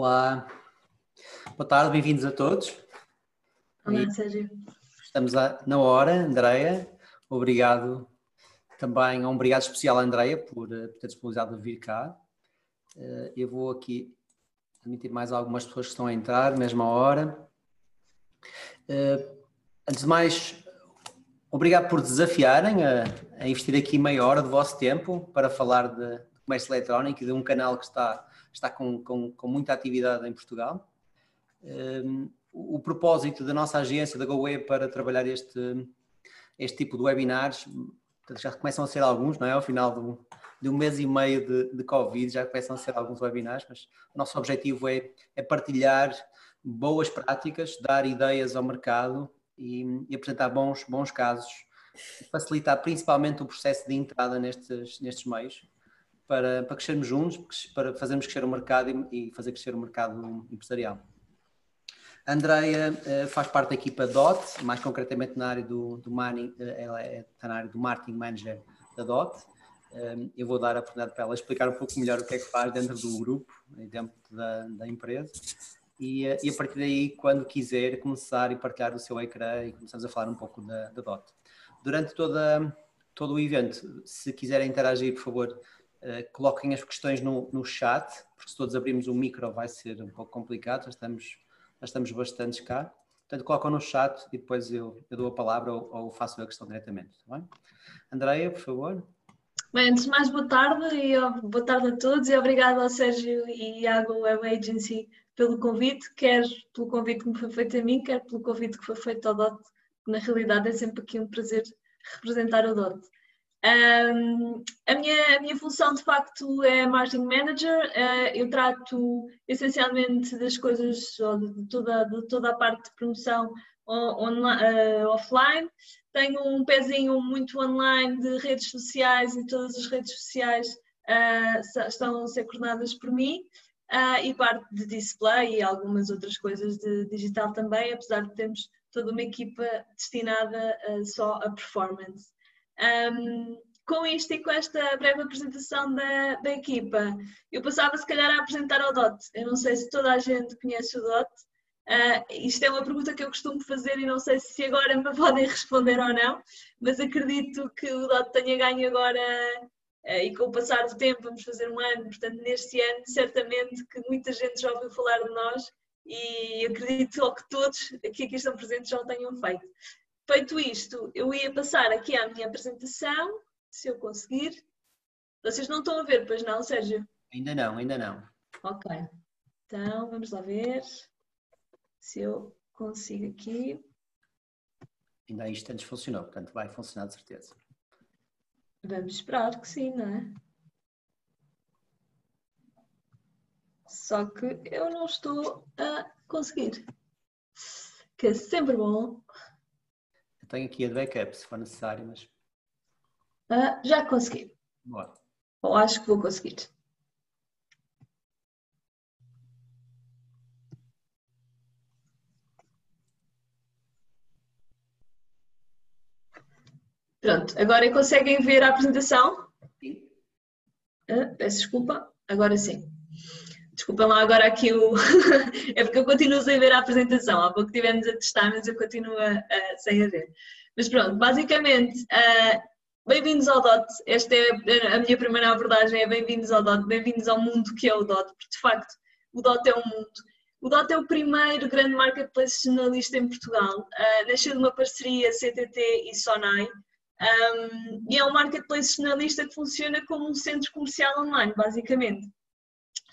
Olá, boa tarde, bem-vindos a todos. Olá, Sérgio. Estamos na hora, Andreia. Obrigado também, um obrigado especial à Andreia por, eh, por ter disponibilizado de vir cá. Eh, eu vou aqui admitir mais algumas pessoas que estão a entrar, mesma hora. Eh, antes de mais, obrigado por desafiarem a, a investir aqui meia hora do vosso tempo para falar de, de comércio eletrónico e de um canal que está, está com, com, com muita atividade em Portugal. Um, o, o propósito da nossa agência, da GoWeb, para trabalhar este, este tipo de webinars, já começam a ser alguns, não é? Ao final do, de um mês e meio de, de Covid, já começam a ser alguns webinars, mas o nosso objetivo é, é partilhar boas práticas, dar ideias ao mercado e, e apresentar bons, bons casos, facilitar principalmente o processo de entrada nestes, nestes meios, para, para crescermos juntos, para fazermos crescer o mercado e, e fazer crescer o mercado empresarial. A Andrea uh, faz parte da equipa DOT, mais concretamente na área do, do uh, ela é, está na área do marketing manager da DOT. Um, eu vou dar a oportunidade para ela explicar um pouco melhor o que é que faz dentro do grupo, dentro da, da empresa. E, uh, e, a partir daí, quando quiser, começar e partilhar o seu ecrã e começamos a falar um pouco da, da DOT. Durante toda, todo o evento, se quiserem interagir, por favor, Uh, coloquem as questões no, no, chat, porque se todos abrirmos o micro vai ser um pouco complicado, já estamos, já estamos bastantes cá. Portanto, colocam no chat e depois eu, eu dou a palavra ou, ou, faço a questão diretamente. Tá bem? Andreia, por favor. Bem, antes de mais, boa tarde e boa tarde a todos e obrigado ao Sérgio e à Web Agency pelo convite, quer pelo convite que me foi feito a mim, quer pelo convite que foi feito ao DOT, que na realidade é sempre aqui um prazer representar o DOT. Um, a, minha, a minha função de facto é marketing manager, uh, eu trato essencialmente das coisas, de toda, de toda a parte de promoção on, uh, offline. Tenho um pezinho muito online de redes sociais e todas as redes sociais uh, estão a ser coordenadas por mim. e parte de display e algumas outras coisas de digital também, apesar de termos toda uma equipa destinada só a performance. Um, com isto e com esta breve apresentação da, da equipa, eu passava se calhar a apresentar ao DOT. Eu não sei se toda a gente conhece o DOT. Uh, isto é uma pergunta que eu costumo fazer e não sei se agora me podem responder ou não, mas acredito que o DOT tenha ganho agora uh, e com o passar do tempo vamos fazer um ano, portanto neste ano certamente que muita gente já ouviu falar de nós e acredito que todos aqui, aqui estão presentes já o tenham feito. Feito isto, eu ia passar aqui à minha apresentação, se eu conseguir. Vocês não estão a ver, pois não, Sérgio? Ainda não, ainda não. Ok. Então, vamos lá ver se eu consigo aqui. Ainda há instantes funcionou, portanto vai funcionar de certeza. Vamos esperar que sim, não é? Só que eu não estou a conseguir. Que é sempre bom tenho aqui a de backup, se for necessário, mas. Uh, já consegui. Boa. Ou acho que vou conseguir. Pronto, agora conseguem ver a apresentação? Sim. Uh, peço desculpa, agora sim. Desculpem lá agora aqui o. é porque eu continuo sem ver a apresentação. Há pouco tivemos a testar, mas eu continuo a, sem a ver. Mas pronto, basicamente, uh, bem-vindos ao DOT. Esta é a minha primeira abordagem: é bem-vindos ao DOT, bem-vindos ao mundo que é o DOT, porque de facto o DOT é um mundo. O DOT é o primeiro grande marketplace jornalista em Portugal. Uh, nasceu de uma parceria CTT e Sonai. Um, e é um marketplace jornalista que funciona como um centro comercial online, basicamente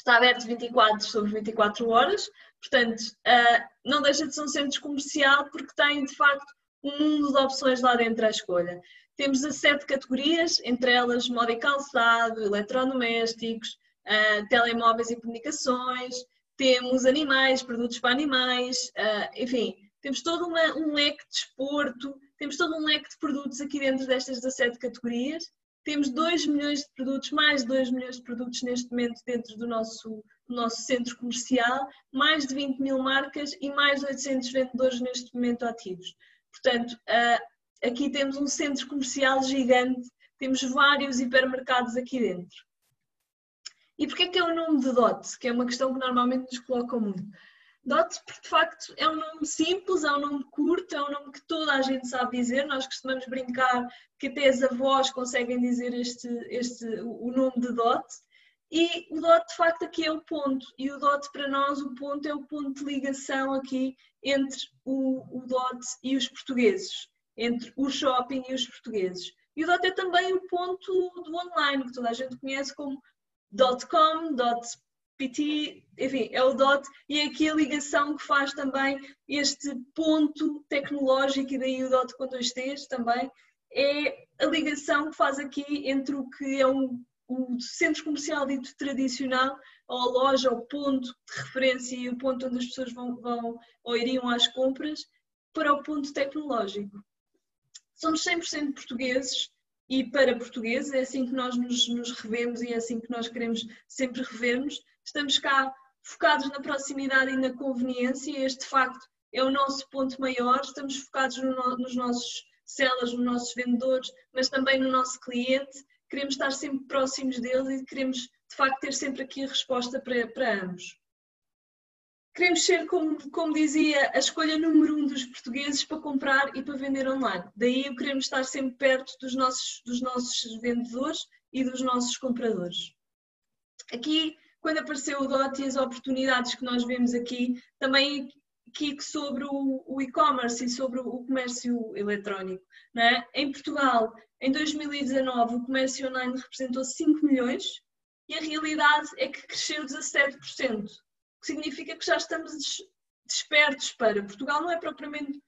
está aberto 24 sobre 24 horas, portanto, uh, não deixa de ser um centro comercial porque tem, de facto, um mundo de opções lá dentro à escolha. Temos 17 categorias, entre elas moda e calçado, eletrodomésticos, uh, telemóveis e comunicações, temos animais, produtos para animais, uh, enfim, temos todo uma, um leque de esporto, temos todo um leque de produtos aqui dentro destas 17 categorias temos 2 milhões de produtos, mais de 2 milhões de produtos neste momento dentro do nosso, do nosso centro comercial, mais de 20 mil marcas e mais de 800 vendedores neste momento ativos. Portanto, aqui temos um centro comercial gigante, temos vários hipermercados aqui dentro. E porquê que é o nome de DOT? Que é uma questão que normalmente nos colocam muito. DOT, de facto, é um nome simples, é um nome curto, é um nome que toda a gente sabe dizer. Nós costumamos brincar que até as avós conseguem dizer este, este, o nome de DOT. E o DOT, de facto, aqui é o ponto. E o DOT, para nós, o ponto é o ponto de ligação aqui entre o, o DOT e os portugueses, entre o shopping e os portugueses. E o DOT é também o ponto do online, que toda a gente conhece como .com, .pt, enfim, é o DOT e é aqui a ligação que faz também este ponto tecnológico e daí o DOT com dois T's também, é a ligação que faz aqui entre o que é um o centro comercial dito tradicional, ou a loja, o ponto de referência e o ponto onde as pessoas vão, vão ou iriam às compras, para o ponto tecnológico. Somos 100% portugueses e para portugueses, é assim que nós nos, nos revemos e é assim que nós queremos sempre rever-nos. Estamos cá focados na proximidade e na conveniência, este de facto é o nosso ponto maior, estamos focados no, nos nossos sellers, nos nossos vendedores, mas também no nosso cliente queremos estar sempre próximos deles e queremos, de facto, ter sempre aqui a resposta para, para ambos. Queremos ser, como, como dizia, a escolha número um dos portugueses para comprar e para vender online. Daí queremos estar sempre perto dos nossos, dos nossos vendedores e dos nossos compradores. Aqui, quando apareceu o DOT e as oportunidades que nós vemos aqui, também aqui sobre o, e-commerce e sobre o comércio eletrónico. É? Em Portugal, em 2019, o comércio online representou 5 milhões e a realidade é que cresceu 17%, o que significa que já estamos despertos para. Portugal não é propriamente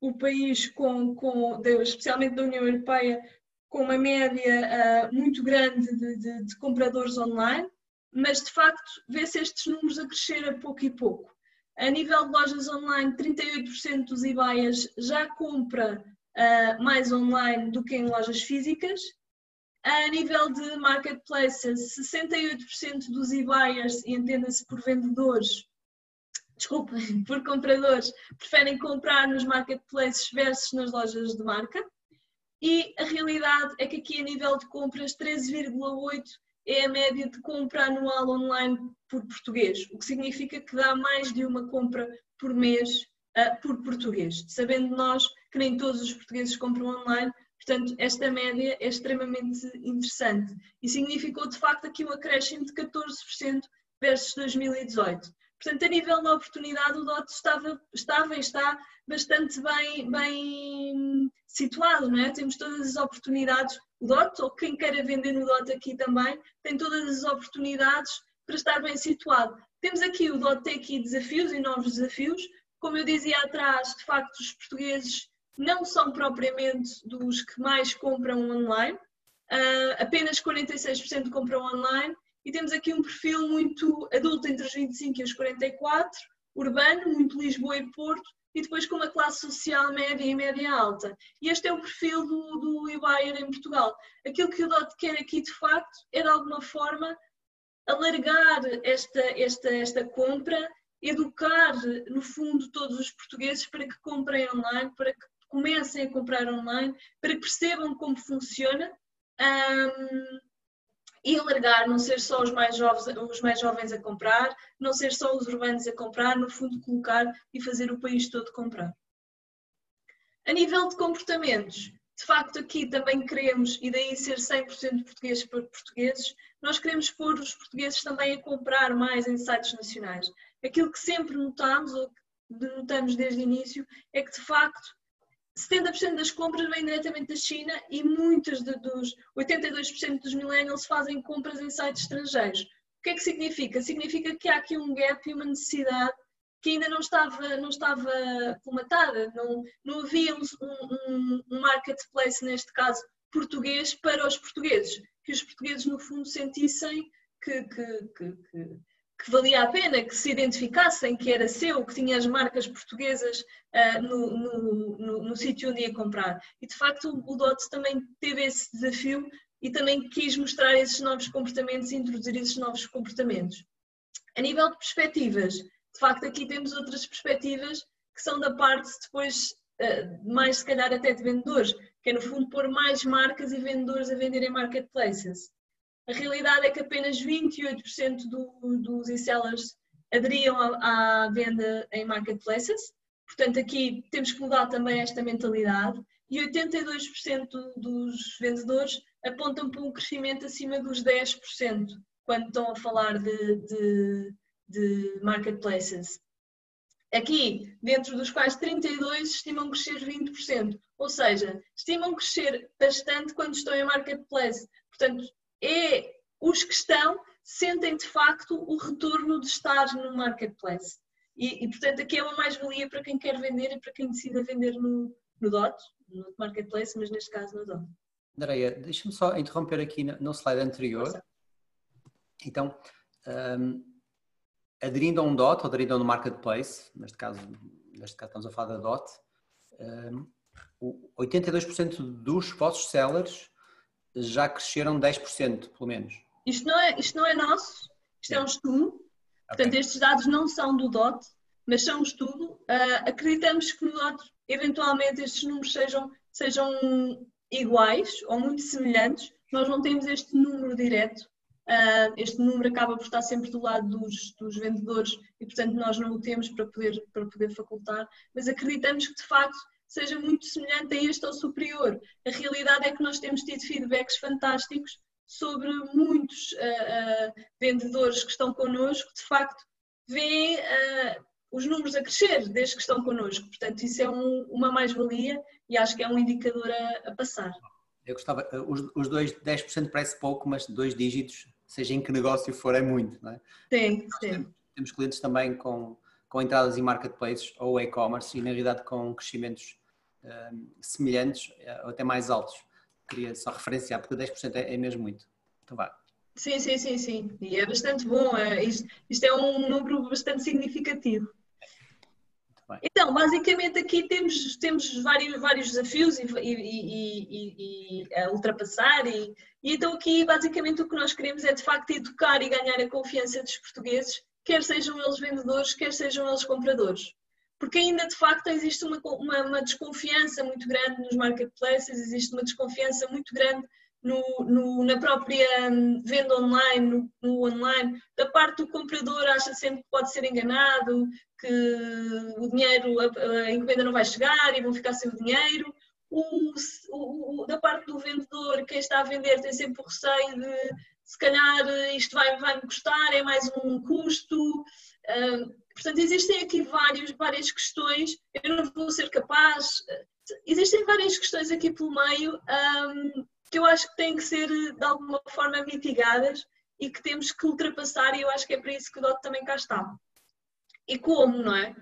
o país com, com especialmente da União Europeia, com uma média uh, muito grande de, de, de compradores online, mas de facto vê-se estes números a crescer a pouco e pouco. A nível de lojas online, 38% dos eBayers já compra uh, mais online do que em lojas físicas. A nível de marketplaces, 68% dos e-buyers, e entenda-se por vendedores, desculpa, por compradores, preferem comprar nos marketplaces versus nas lojas de marca. E a realidade é que aqui a nível de compras, 13,8% é a média de compra anual online por português, o que significa que dá mais de uma compra por mês uh, por português, sabendo nós que nem todos os portugueses compram online, portanto, esta média é extremamente interessante e significou de facto aqui um acréscimo de 14% versus 2018. Portanto, a nível da oportunidade, o DOT estava, estava e está bastante bem, bem situado, não é? Temos todas as oportunidades, o DOT, ou quem queira vender no DOT aqui também, tem todas as oportunidades para estar bem situado. Temos aqui, o DOT tem aqui desafios e novos desafios. Como eu dizia atrás, de facto, os portugueses não são propriamente dos que mais compram online, uh, apenas 46% compram online e temos aqui um perfil muito adulto entre os 25 e os 44, urbano, muito Lisboa e Porto, e depois com uma classe social média e média alta. E este é o perfil do, do e-buyer em Portugal. Aquilo que o DOT quer aqui, de facto, é de alguma forma alargar esta, esta, esta compra, educar, no fundo, todos os portugueses para que comprem online, para que comecem a comprar online, para que percebam como funciona. Um, e alargar, não ser só os mais, jovens, os mais jovens a comprar, não ser só os urbanos a comprar, no fundo colocar e fazer o país todo comprar. A nível de comportamentos, de facto aqui também queremos, e daí ser 100% portugueses para portugueses, nós queremos pôr os portugueses também a comprar mais em sites nacionais. Aquilo que sempre notamos, ou que notamos desde o início, é que de facto 70% das compras vêm diretamente da China e muitos de, dos 82% dos millennials fazem compras em sites estrangeiros. O que é que significa? Significa que há aqui um gap e uma necessidade que ainda não estava, não estava colmatada, não, não havia um, um, um marketplace, neste caso português, para os portugueses, que os portugueses no fundo sentissem que, que, que, que que valia a pena, que se identificassem que era seu, que tinha as marcas portuguesas uh, no, no, no, no sítio onde ia comprar. E de facto o DOT também teve esse desafio e também quis mostrar esses novos comportamentos e introduzir esses novos comportamentos. A nível de perspectivas, de facto aqui temos outras perspectivas que são da parte depois uh, mais se calhar até de vendedores, que é no fundo pôr mais marcas e vendedores a venderem marketplaces. A realidade é que apenas 28% do, dos e-sellers aderiam à, à venda em marketplaces, portanto aqui temos que mudar também esta mentalidade e 82% dos vendedores apontam para um crescimento acima dos 10% quando estão a falar de, de, de marketplaces. Aqui, dentro dos quais 32 estimam crescer 20%, ou seja, estimam crescer bastante quando estão em marketplace. Portanto, é os que estão sentem de facto o retorno de estar no marketplace. E, e portanto, aqui é uma mais-valia para quem quer vender e para quem decida vender no, no DOT, no marketplace, mas neste caso no DOT. Andreia, deixa-me só interromper aqui no slide anterior. Nossa. Então, um, aderindo a um DOT, ou aderindo a um marketplace, neste caso, neste caso estamos a falar da DOT, um, 82% dos vossos sellers já cresceram 10%, pelo menos. Isto não é, isto não é nosso, isto é um estudo. Okay. Portanto, estes dados não são do DOT, mas são um estudo. Uh, acreditamos que no DOT, eventualmente, estes números sejam, sejam iguais ou muito semelhantes. Nós não temos este número direto, Uh, este número acaba por estar sempre do lado dos, dos, vendedores e, portanto, nós não o temos para poder, para poder facultar, mas acreditamos que de facto seja muito semelhante a este ou superior. A realidade é que nós temos tido feedbacks fantásticos sobre muitos uh, uh, vendedores que estão connosco, de facto, veem os números a crescer desde que estão connosco. Portanto, isso é um, uma mais-valia e acho que é um indicador a, a passar. Eu gostava, os, os dois 10% parece pouco, mas dois dígitos seja em que negócio for, é muito, não é? Sim, sim. Temos, clientes também com, com entradas em marketplaces ou e-commerce e, na realidade, com crescimentos semelhantes eh, ou até mais altos. Queria só referenciar, porque 10% é, é mesmo muito. Então vá. Sim, sim, sim, sim. E é bastante bom. É, isto, isto é um número bastante significativo. Então, basicamente aqui temos, temos vários, vários desafios e, e, e, e a ultrapassar e, então aqui basicamente o que nós queremos é de facto educar e ganhar a confiança dos portugueses, quer sejam eles vendedores, quer sejam eles compradores. Porque ainda de facto existe uma, uma, uma desconfiança muito grande nos marketplaces, existe uma desconfiança muito grande no, no, na própria hum, venda online, no, no, online, da parte do comprador acha sempre que pode ser enganado, que o dinheiro, a, a encomenda não vai chegar e vão ficar sem o dinheiro. O, o, da parte do vendedor, quem está a vender tem sempre o receio de se calhar isto vai, vai me custar, é mais um custo. Uh, portanto, existem aqui vários, várias questões. Eu não vou ser capaz. Existem várias questões aqui pelo meio. Um, que eu acho que têm que ser de alguma forma mitigadas e que temos que ultrapassar, e eu acho que é para isso que o DOT também cá está. E como, não é?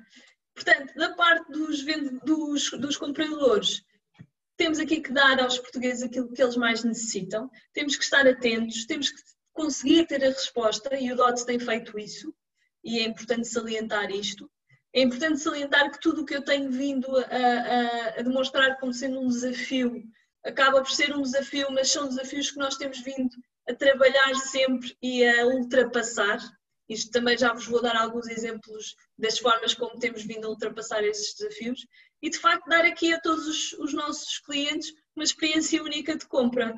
Portanto, da parte dos, dos, dos compradores, temos aqui que dar aos portugueses aquilo que eles mais necessitam, temos que estar atentos, temos que conseguir ter a resposta, e o DOT tem feito isso, e é importante salientar isto. É importante salientar que tudo o que eu tenho vindo a, a, demonstrar como sendo um desafio acaba por ser um desafio, mas são desafios que nós temos vindo a trabalhar sempre e a ultrapassar. Isto também já vos vou dar alguns exemplos das formas como temos vindo a ultrapassar esses desafios e de facto dar aqui a todos os, os nossos clientes uma experiência única de compra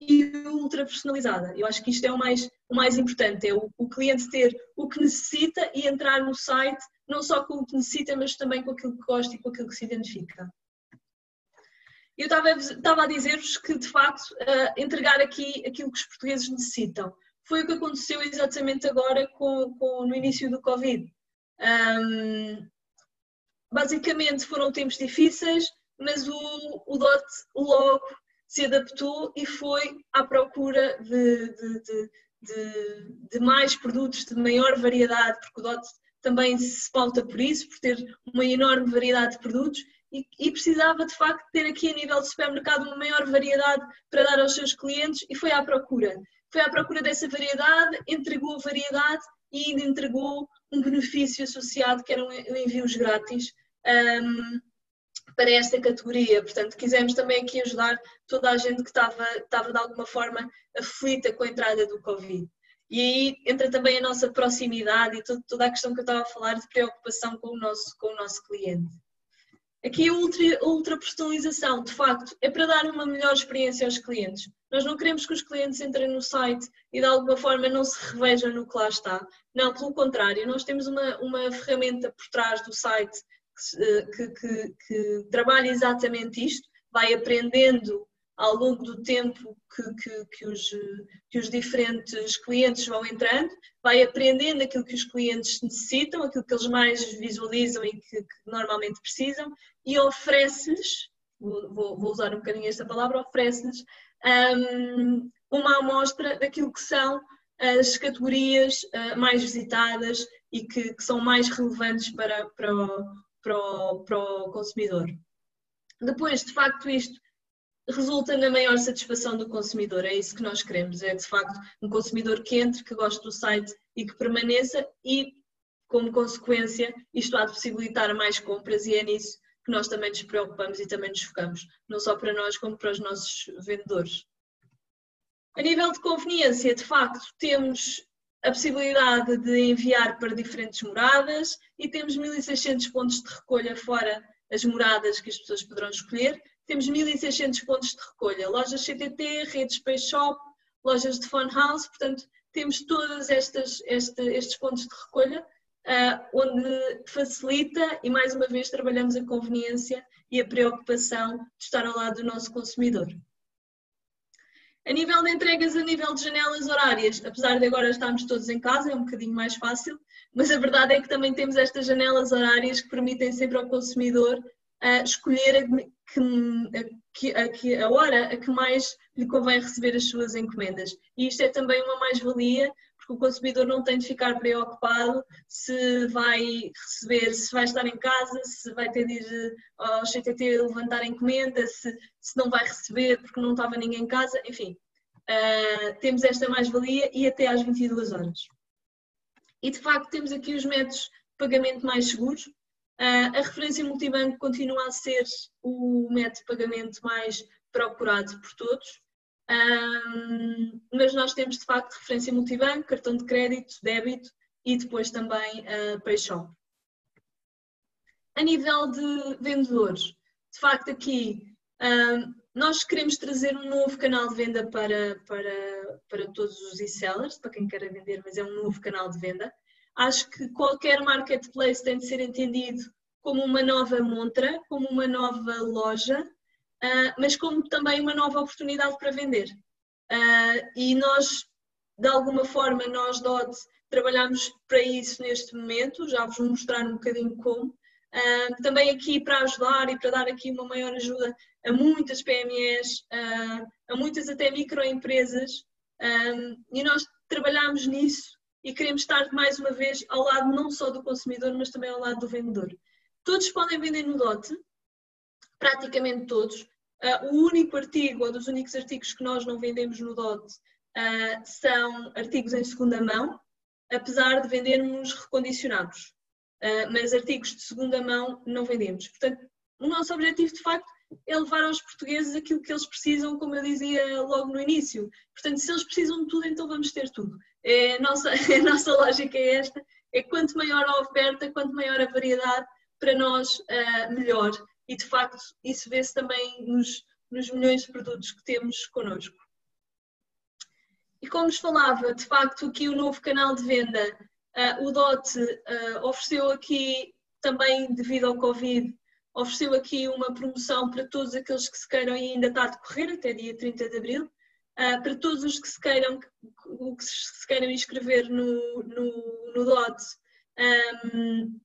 e ultra personalizada. Eu acho que isto é o mais, o mais importante, é o, o cliente ter o que necessita e entrar no site não só com o que necessita, mas também com aquilo que gosta e com aquilo que se identifica. Eu estava, a dizer-vos que, de facto, uh, entregar aqui aquilo que os portugueses necessitam. Foi o que aconteceu exatamente agora com, com no início do Covid. Um, basicamente foram tempos difíceis, mas o, o DOT logo se adaptou e foi à procura de, de, de, de, de mais produtos de maior variedade, porque o DOT também se pauta por isso, por ter uma enorme variedade de produtos e, e, precisava de facto ter aqui a nível de supermercado uma maior variedade para dar aos seus clientes e foi à procura. Foi à procura dessa variedade, entregou variedade e ainda entregou um benefício associado que eram envios grátis um, para esta categoria. Portanto, quisemos também aqui ajudar toda a gente que estava, estava de alguma forma aflita com a entrada do Covid. E aí entra também a nossa proximidade e toda a questão que eu estava a falar de preocupação com o nosso, com o nosso cliente. Aqui a ultra, ultra personalização, de facto, é para dar uma melhor experiência aos clientes. Nós não queremos que os clientes entrem no site e de alguma forma não se revejam no que lá está. Não, pelo contrário, nós temos uma, uma ferramenta por trás do site que, que, que trabalha exatamente isto, vai aprendendo ao longo do tempo que, que, que, os, que os diferentes clientes vão entrando, vai aprendendo aquilo que os clientes necessitam, aquilo que eles mais visualizam e que, que normalmente precisam, e oferece-lhes, vou, vou, usar um bocadinho esta palavra, oferece-lhes um, uma amostra daquilo que são as categorias uh, mais visitadas e que, que, são mais relevantes para, para, para, o, para o consumidor. Depois, de facto, isto resulta na maior satisfação do consumidor. É isso que nós queremos, é de facto um consumidor que entre, que goste do site e que permaneça e, como consequência, isto há de possibilitar mais compras e é nisso que nós também nos preocupamos e também nos focamos, não só para nós como para os nossos vendedores. A nível de conveniência, de facto, temos a possibilidade de enviar para diferentes moradas e temos 1600 pontos de recolha fora as moradas que as pessoas poderão escolher temos 1.600 pontos de recolha, lojas CTT, redes Space Shop, lojas de Fun House, portanto, temos todos estes, estes pontos de recolha, uh, onde facilita e, mais uma vez, trabalhamos a conveniência e a preocupação de estar ao lado do nosso consumidor. A nível de entregas, a nível de janelas horárias, apesar de agora estarmos todos em casa, é um bocadinho mais fácil, mas a verdade é que também temos estas janelas horárias que permitem sempre ao consumidor uh, escolher que, a, que, a hora a que mais lhe convém receber as suas encomendas. E isto é também uma mais-valia, porque o consumidor não tem de ficar preocupado se vai receber, se vai estar em casa, se vai ter de ir ao CTT levantar encomenda, se, se não vai receber porque não estava ninguém em casa, enfim. Uh, temos esta mais-valia e até às 22 horas. E de facto temos aqui os métodos de pagamento mais seguros, Uh, a referência multibanco continua a ser o método de pagamento mais procurado por todos, mas nós temos de facto referência multibanco, cartão de crédito, débito e depois também uh, PayShop. A nível de vendedores, de facto aqui nós queremos trazer um novo canal de venda para, para, para todos os e-sellers, para quem queira vender, mas é um novo canal de venda. Acho que qualquer marketplace tem de ser entendido como uma nova montra, como uma nova loja, mas como também uma nova oportunidade para vender. Uh, e nós, de alguma forma, nós DOT trabalhamos para isso neste momento, já vos mostrar um bocadinho como. Uh, também aqui para ajudar e para dar aqui uma maior ajuda a muitas PMEs, a muitas até microempresas, e nós trabalhamos nisso e queremos estar mais uma vez ao lado não só do consumidor, mas também ao lado do vendedor. Todos podem vender no DOT, praticamente todos. Uh, o único artigo, ou dos únicos artigos que nós não vendemos no DOT, uh, são artigos em segunda mão, apesar de vendermos recondicionados. Uh, mas artigos de segunda mão não vendemos. Portanto, o nosso objetivo, de facto, é levar aos portugueses aquilo que eles precisam, como eu dizia logo no início. Portanto, se eles precisam de tudo, então vamos ter tudo. É a, nossa, a nossa lógica é esta: é quanto maior a oferta, quanto maior a variedade, para nós uh, melhor. E de facto, isso vê-se também nos, nos milhões de produtos que temos connosco. E como vos falava, de facto, aqui o novo canal de venda, uh, o DOT uh, ofereceu aqui, também devido ao Covid, ofereceu aqui uma promoção para todos aqueles que se queiram e ainda está a decorrer até dia 30 de abril, uh, para todos os que se queiram, que se queiram inscrever no, no, no DOT. Um,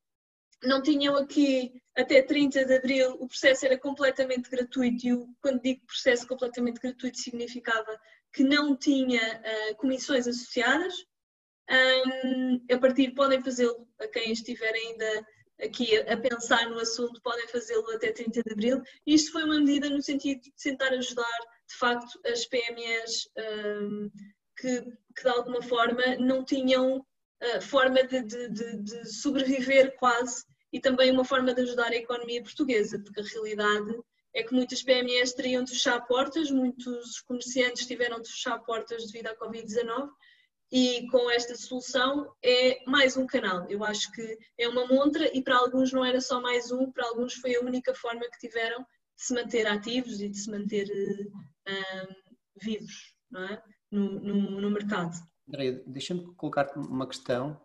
não tinham aqui até 30 de abril, o processo era completamente gratuito e quando digo processo completamente gratuito significava que não tinha uh, comissões associadas. Um, a partir podem fazê-lo, a quem estiver ainda aqui a, a, pensar no assunto, podem fazê-lo até 30 de abril. Isto foi uma medida no sentido de tentar ajudar, de facto, as PMEs um, que, que, de alguma forma não tinham uh, forma de, de, de, de sobreviver quase e também uma forma de ajudar a economia portuguesa, porque a realidade é que muitas PMEs teriam de fechar portas, muitos comerciantes tiveram de fechar portas devido à Covid-19 e com esta solução é mais um canal. Eu acho que é uma montra e para alguns não era só mais um, para alguns foi a única forma que tiveram de se manter ativos e de se manter uh, vivos é? no, no, no mercado. André, deixa-me colocar-te uma questão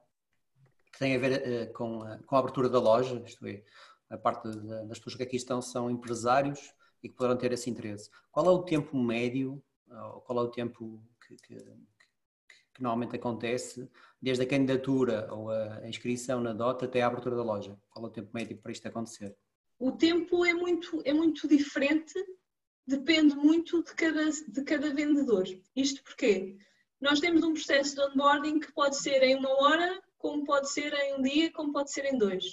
que tem a ver uh, com, a, com a abertura da loja, isto é, a parte das pessoas que aqui estão são empresários e que poderão ter esse interesse. Qual é o tempo médio, ou qual é o tempo que, que, que normalmente acontece desde a candidatura ou a inscrição na DOT até a abertura da loja? Qual é o tempo médio para isto acontecer? O tempo é muito, é muito diferente, depende muito de cada, de cada vendedor. Isto porque nós temos um processo de onboarding que pode ser em uma hora, como pode ser em um dia, como pode ser em dois.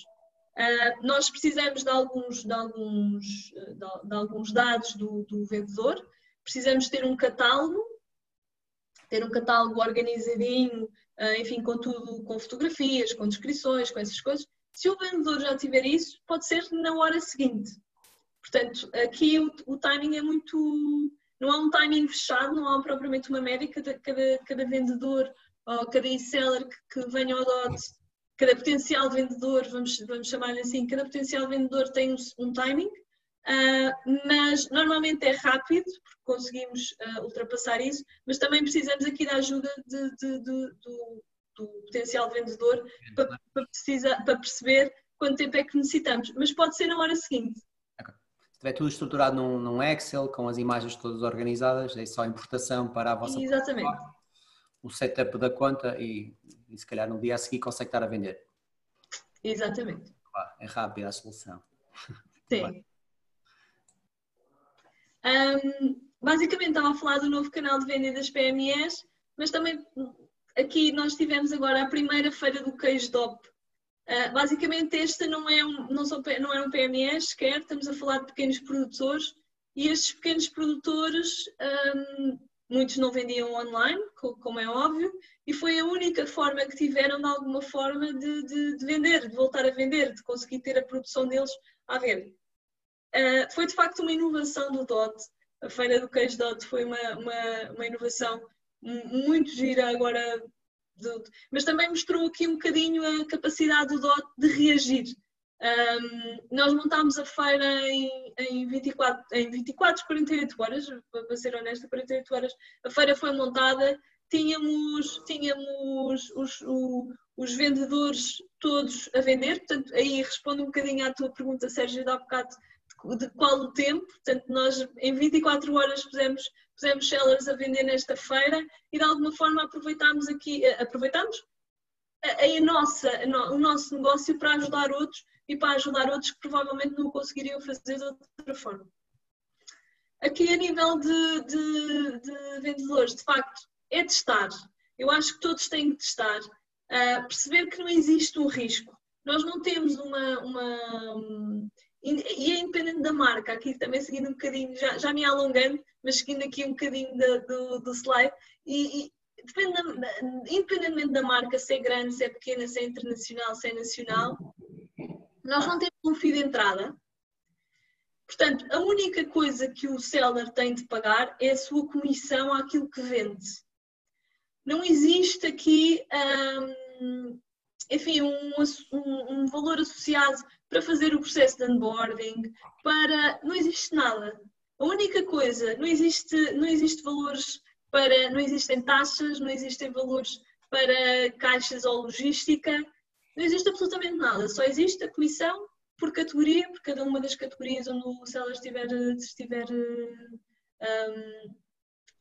Uh, nós precisamos de alguns, de alguns, de, alguns dados do, do, vendedor, precisamos ter um catálogo, ter um catálogo organizadinho, uh, enfim, com tudo, com fotografias, com descrições, com essas coisas. Se o vendedor já tiver isso, pode ser na hora seguinte. Portanto, aqui o, o timing é muito. Não há um timing fechado, não há propriamente uma média, cada, cada vendedor ou cada e-seller que, que venha ao DOT cada potencial vendedor, vamos, vamos chamar assim, cada potencial vendedor tem um, um timing, uh, mas normalmente é rápido, porque conseguimos uh, ultrapassar isso, mas também precisamos aqui da ajuda de, de, de, do, do, potencial vendedor para, para, precisa, para perceber quanto tempo é que necessitamos, mas pode ser na hora seguinte. Se tiver tudo estruturado num, num, Excel, com as imagens todas organizadas, é só importação para a vossa Exatamente. O setup da conta e e se calhar no dia a seguir consegue estar a vender. Exatamente. É rápida a solução. Sim. Um, basicamente estava a falar do novo canal de venda das PMEs, mas também aqui nós tivemos agora a primeira feira do queijo DOP. Uh, basicamente esta não é, um, não, são, não é um PMEs sequer, estamos a falar de pequenos produtores e estes pequenos produtores um, Muitos não vendiam online, como é óbvio, e foi a única forma que tiveram, de alguma forma, de, de, de vender, de voltar a vender, de conseguir ter a produção deles à venda. Uh, foi de facto uma inovação do DOT. A Feira do Queijo DOT foi uma, uma, uma inovação muito gira agora, mas também mostrou aqui um bocadinho a capacidade do DOT de reagir. Um, nós montámos a feira em, em, 24, em 24, 48 horas, para ser honesta, 48 horas. A feira foi montada, tínhamos, tínhamos os, o, os vendedores todos a vender, portanto, aí respondo um bocadinho à tua pergunta, Sérgio, de há bocado, de, qual o tempo. Portanto, nós em 24 horas pusemos, pusemos sellers a vender nesta feira e de alguma forma aproveitámos aqui, aproveitámos a, a nossa, a, o nosso negócio para ajudar outros e para ajudar outros que provavelmente não conseguiriam fazer de outra forma. Aqui a nível de, de, de vendedores, de facto, é testar. Eu acho que todos têm que testar, uh, perceber que não existe um risco. Nós não temos uma, uma e é independente da marca, aqui também seguindo um bocadinho, já, já me alongando, mas seguindo aqui um bocadinho da, do, do slide, e, e depende da, independentemente da marca, se é grande, se é pequena, se é internacional, se é nacional, nós não temos um fio de entrada. Portanto, a única coisa que o seller tem de pagar é a sua comissão àquilo que vende. Não existe aqui, hum, enfim, um, um, um valor associado para fazer o processo de onboarding, para. Não existe nada. A única coisa, não existe, não existe valores para. Não existem taxas, não existem valores para caixas ou logística, não existe absolutamente nada, só existe a comissão por categoria, por cada uma das categorias onde o seller estiver, estiver um,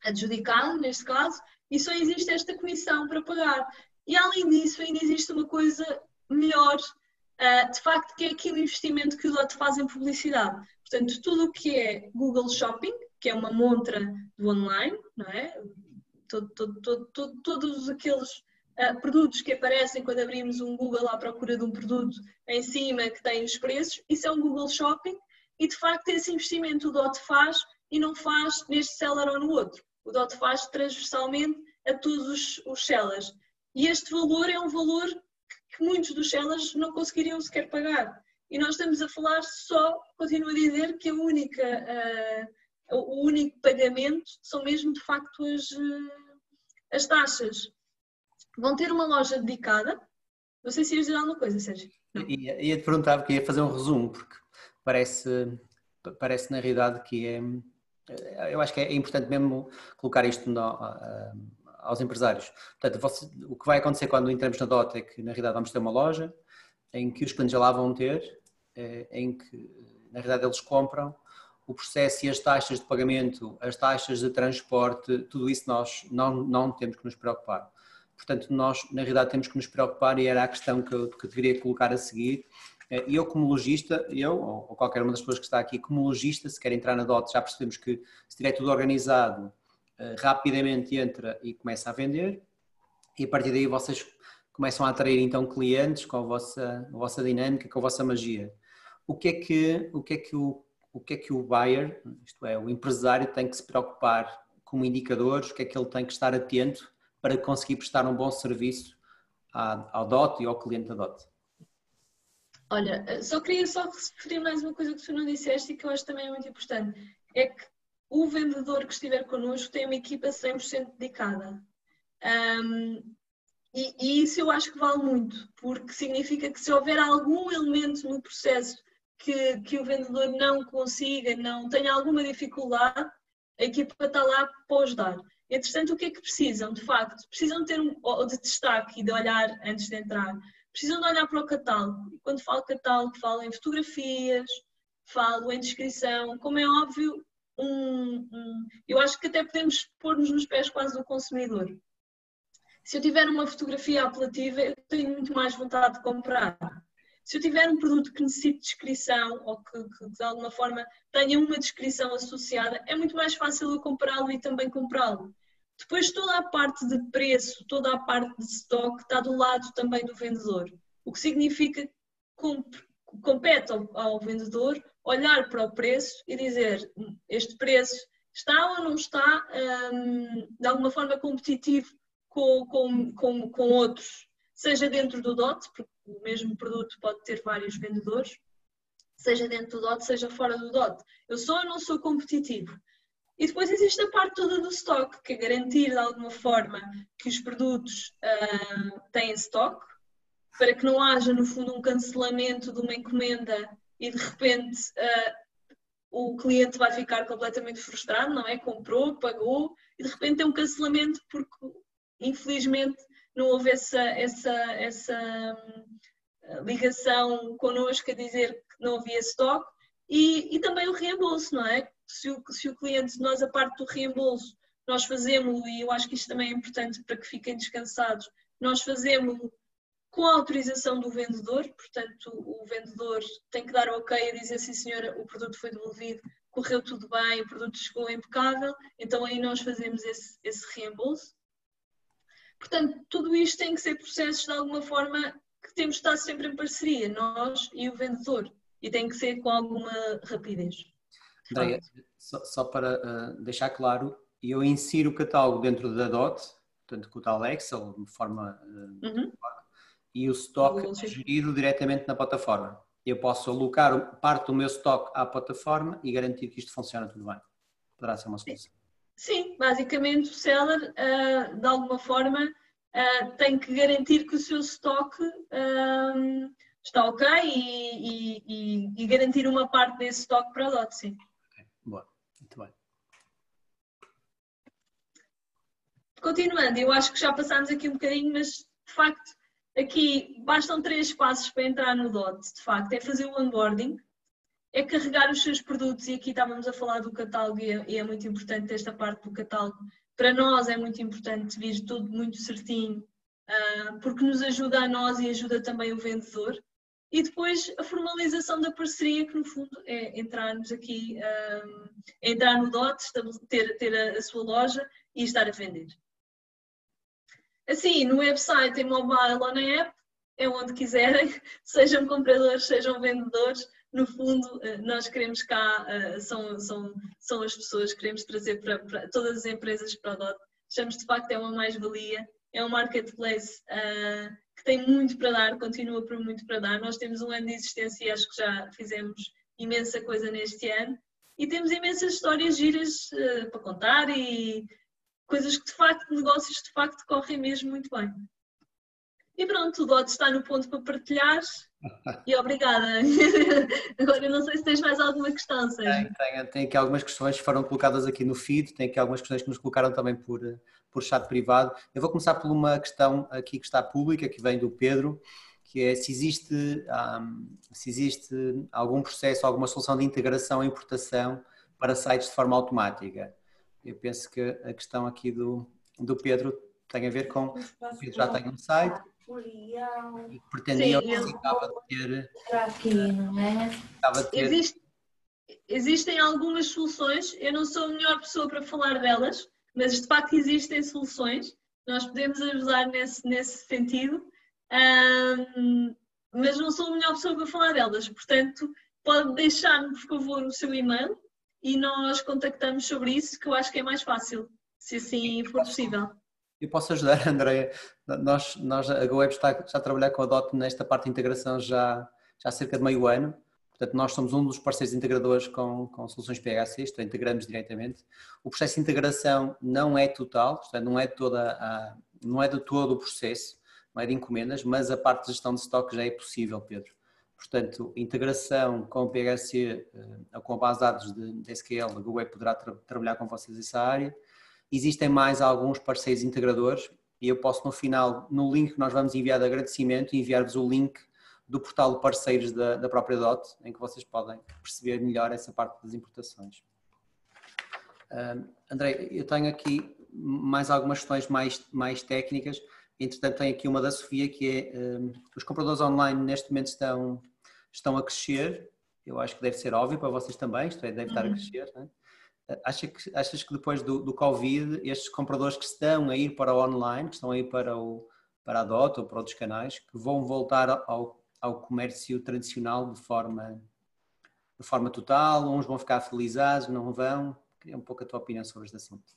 adjudicado, neste caso, e só existe esta comissão para pagar. E além disso, ainda existe uma coisa melhor, uh, de facto, que é aquele investimento que o DOT faz em publicidade. Portanto, tudo o que é Google Shopping, que é uma montra do online, não é? Todo, todo, todo, todos aqueles uh, produtos que aparecem quando abrimos um Google à procura de um produto em cima que tem os preços, isso é um Google Shopping e de facto esse investimento o DOT faz e não faz neste seller ou no outro. O DOT faz transversalmente a todos os, os sellers. E este valor é um valor que, que muitos dos sellers não conseguiriam sequer pagar. E nós estamos a falar só, continuo a dizer, que a única, uh, o único pagamento são mesmo de facto as, uh, as taxas. Vão ter uma loja dedicada. Não sei se ias dizer alguma coisa, Sérgio. Ia, ia te perguntar, porque ia fazer um resumo, porque parece, parece na realidade que é. Eu acho que é importante mesmo colocar isto no, aos empresários. Portanto, você, o que vai acontecer quando entramos na DOT é que, na realidade, vamos ter uma loja em que os clientes já lá vão ter, eh, em que, na realidade, eles compram o processo e as taxas de pagamento, as taxas de transporte, tudo isso nós não, não temos que nos preocupar. Portanto, nós, na realidade, temos que nos preocupar e era a questão que eu, que eu deveria colocar a seguir. Eh, eu, como lojista, eu ou qualquer uma das pessoas que está aqui, como lojista, se quer entrar na DOT, já percebemos que se estiver tudo organizado, eh, rapidamente entra e começa a vender e a partir daí vocês começam a atrair então clientes com a vossa, a vossa dinâmica, com a vossa magia. O que é que o que é que o o que é que o buyer, isto é, o empresário tem que se preocupar como indicadores, o que é que ele tem que estar atento para conseguir prestar um bom serviço ao DOT e ao cliente da DOT? Olha, só queria só referir mais uma coisa que tu não disseste e que eu acho também é muito importante. É que o vendedor que estiver connosco tem uma equipa 100% dedicada. Um, e, e, isso eu acho que vale muito, porque significa que se houver algum elemento no processo que, que o vendedor não consiga, não tenha alguma dificuldade, a equipa está lá para ajudar. Entretanto, o que é que precisam, de facto? Precisam ter um de destaque e de olhar antes de entrar. Precisam de olhar para o catálogo. E quando falo catálogo, falo em fotografias, falo em descrição. Como é óbvio, um, um, eu acho que até podemos pôr-nos nos pés quase do consumidor. Se eu tiver uma fotografia apelativa, eu tenho muito mais vontade de comprar. Se eu tiver um produto que necessite descrição ou que, que, de alguma forma tenha uma descrição associada, é muito mais fácil eu comprá-lo e também comprá-lo. Depois toda a parte de preço, toda a parte de stock está do lado também do vendedor. O que significa que compete ao, ao vendedor olhar para o preço e dizer este preço está ou não está um, de alguma forma competitivo com, com, com, com outros, seja dentro do DOT, porque o mesmo produto pode ter vários vendedores, seja dentro do DOT, seja fora do DOT. Eu sou ou não sou competitivo. E depois existe a parte toda do stock, que é garantir de alguma forma que os produtos uh, têm stock, para que não haja, no fundo, um cancelamento de uma encomenda e de repente uh, o cliente vai ficar completamente frustrado, não é? Comprou, pagou e de repente tem um cancelamento porque infelizmente não houve essa, essa, essa hum, ligação connosco a dizer que não havia stock e, e também o reembolso, não é? Se o, se o cliente, nós a parte do reembolso, nós fazemos, e eu acho que isto também é importante para que fiquem descansados, nós fazemos com a autorização do vendedor, portanto, o vendedor tem que dar ok a dizer sim, senhora, o produto foi devolvido, correu tudo bem, o produto chegou impecável, então aí nós fazemos esse, esse reembolso. Portanto, tudo isto tem que ser processos de alguma forma que temos de estar sempre em parceria, nós e o vendedor, e tem que ser com alguma rapidez. Andréia, só, só, para uh, deixar claro, eu insiro o catálogo dentro da DOT, portanto com o tal Excel, de forma uh, uhum e o stock é gerido diretamente na plataforma. Eu posso alocar parte do meu stock à plataforma e garantir que isto funciona tudo bem. Poderá ser uma solução. Sim, basicamente o seller, uh, de alguma forma, uh, tem que garantir que o seu stock uh, está ok e, e, e, garantir uma parte desse stock para a DOT, sim. Okay. Boa, muito bem. Continuando, eu acho que já passámos aqui um bocadinho, mas de facto Aqui bastam três passos para entrar no DOT, de facto, é fazer o onboarding, é carregar os seus produtos, e aqui estávamos a falar do catálogo e é, e é muito importante esta parte do catálogo. Para nós é muito importante vir tudo muito certinho, uh, porque nos ajuda a nós e ajuda também o vendedor. E depois a formalização da parceria, que no fundo é entrarmos aqui, uh, entrar no DOT, ter, ter a, a sua loja e estar a vender. Assim, no website, em mobile ou na app, é onde quiserem, sejam compradores, sejam vendedores, no fundo, eh, nós queremos cá, eh, são, são, são as pessoas, queremos trazer para, para todas as empresas para o DOT. Achamos de facto é uma mais-valia, é um marketplace uh, que tem muito para dar, continua por muito para dar. Nós temos um ano de existência e acho que já fizemos imensa coisa neste ano e temos imensas histórias giras uh, para contar e coisas que de facto, negócios de facto correm mesmo muito bem. E pronto, o DOT está no ponto para partilhar. E obrigada. Agora não sei se tens mais alguma questão, Sérgio. Tem, tem, tem aqui algumas questões que foram colocadas aqui no feed, tem aqui algumas questões que nos colocaram também por, por chat privado. Eu vou começar por uma questão aqui que está pública, que vem do Pedro, que é se existe, um, se existe algum processo, alguma solução de integração e importação para sites de forma automática. Eu penso que a questão aqui do, do Pedro tem a ver com o Pedro já tem um site e pretendia Sim, eu... estava de ter. Aqui, não é? De ter... Existe, existem algumas soluções, eu não sou a melhor pessoa para falar delas, mas de facto existem soluções, nós podemos ajudar nesse, nesse sentido, um, mas não sou a melhor pessoa para falar delas, portanto, pode deixar-me, por favor, o seu e-mail e nós contactamos sobre isso, que eu acho que é mais fácil, se assim for possível. Eu posso ajudar, Andréia. Nós, nós, a GoWeb está já a trabalhar com a DOT nesta parte de integração já, já há cerca de meio ano. Portanto, nós somos um dos parceiros integradores com, com soluções PHC, isto é, integramos diretamente. O processo de integração não é total, portanto, não é, toda a, não é de todo o processo, não é de encomendas, mas a parte de gestão de estoque já é possível, Pedro. Portanto, integração com o PHC eh, com a base de dados de SQL, a GoWeb poderá tra trabalhar com vocês essa área. Existem mais alguns parceiros integradores e eu posso no final, no link que nós vamos enviar de agradecimento, enviar-vos o link do portal de parceiros da, da própria DOT, em que vocês podem perceber melhor essa parte das importações. André, eu tenho aqui mais algumas questões mais, mais técnicas. Entretanto, tenho aqui uma da Sofia, que é os compradores online neste momento estão, estão a crescer. Eu acho que deve ser óbvio para vocês também, isto é, deve estar a uhum. crescer. Né? Acha que, achas que depois do, do Covid, estes compradores que estão a ir para o online, que estão a ir para, o, para a DOT ou para outros canais, que vão voltar ao, ao comércio tradicional de forma, de forma total? Uns vão ficar felizes, não vão? Queria um pouco a tua opinião sobre este assunto.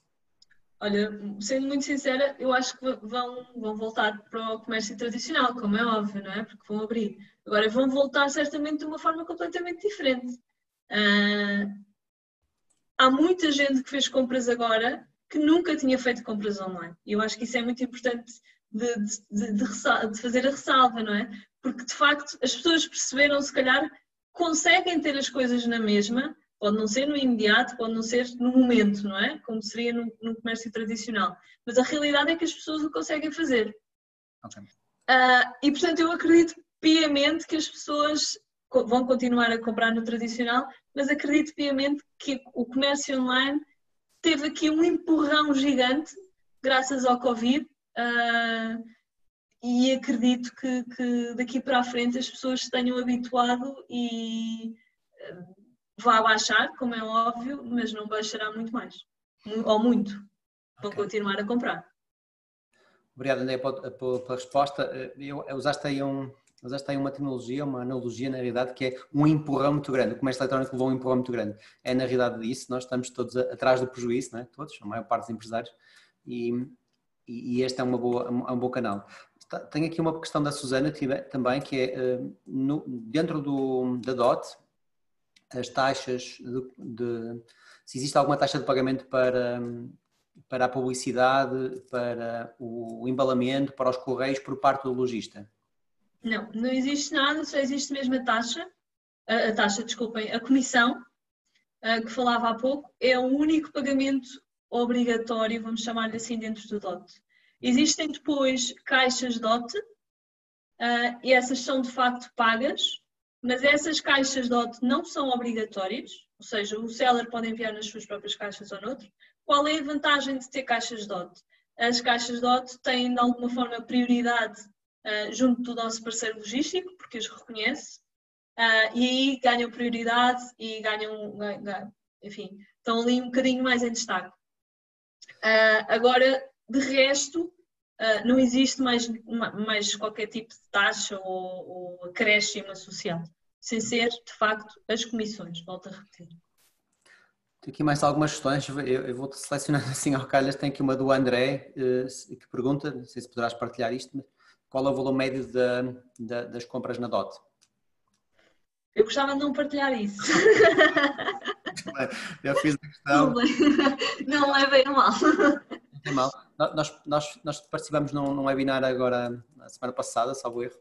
Olha, sendo muito sincera, eu acho que vão, vão voltar para o comércio tradicional, como é óbvio, não é? Porque vão abrir. Agora, vão voltar certamente de uma forma completamente diferente. Uh, há muita gente que fez compras agora que nunca tinha feito compras online. E eu acho que isso é muito importante de, de, de, de, fazer a ressalva, não é? Porque de facto as pessoas perceberam, se calhar, conseguem ter as coisas na mesma, pode não ser no imediato, pode não ser no momento, não é? Como seria no, no comércio tradicional. Mas a realidade é que as pessoas o conseguem fazer. Okay. Uh, e portanto eu acredito piamente que as pessoas vão continuar a comprar no tradicional, mas acredito piamente que o comércio online teve aqui um empurrão gigante graças ao Covid uh, e acredito que, que, daqui para a frente as pessoas se tenham habituado e uh, vai baixar, como é óbvio, mas não baixará muito mais, ou muito. Vão okay. continuar a comprar. Obrigado, André, pela, resposta. Eu, usaste aí um, mas esta tem uma tecnologia, uma analogia na realidade que é um empurrão muito grande. O comércio eletrónico levou um empurrão muito grande. É na realidade isso, nós estamos todos atrás do prejuízo, não é? todos, a maior parte dos empresários, e, e este é, uma boa, é um bom canal. Tenho aqui uma questão da Susana também, que é eh, no, dentro do, da DOT, as taxas de, de, se existe alguma taxa de pagamento para, para a publicidade, para o embalamento, para os correios por parte do lojista. Não, não existe nada, só existe mesmo a taxa, a, a taxa, desculpem, a comissão, a, que falava há pouco, é o único pagamento obrigatório, vamos chamar-lhe assim, dentro do DOT. Existem depois caixas DOT, uh, e essas são de facto pagas, mas essas caixas DOT não são obrigatórias, ou seja, o seller pode enviar nas suas próprias caixas ou noutro. Qual é a vantagem de ter caixas DOT? As caixas DOT têm de alguma forma prioridade uh, junto do nosso parceiro logístico, porque os reconhece, uh, e aí ganham prioridade e ganham, ganham, enfim, estão ali um bocadinho mais em destaque. Uh, agora, de resto, não existe mais, mais qualquer tipo de taxa ou, ou acréscimo associado, sem ser, de facto, as comissões, volto a repetir. Tem aqui mais algumas questões, eu, vou selecionando assim ao calhas, tem aqui uma do André, que pergunta, não sei se poderás partilhar isto, qual é o valor médio das compras na DOT? Eu gostava de não partilhar isso. Já fiz a questão. Não levei a mal. Não tem mal. nós, nós, nós participamos num, num webinar agora, na semana passada, salvo erro,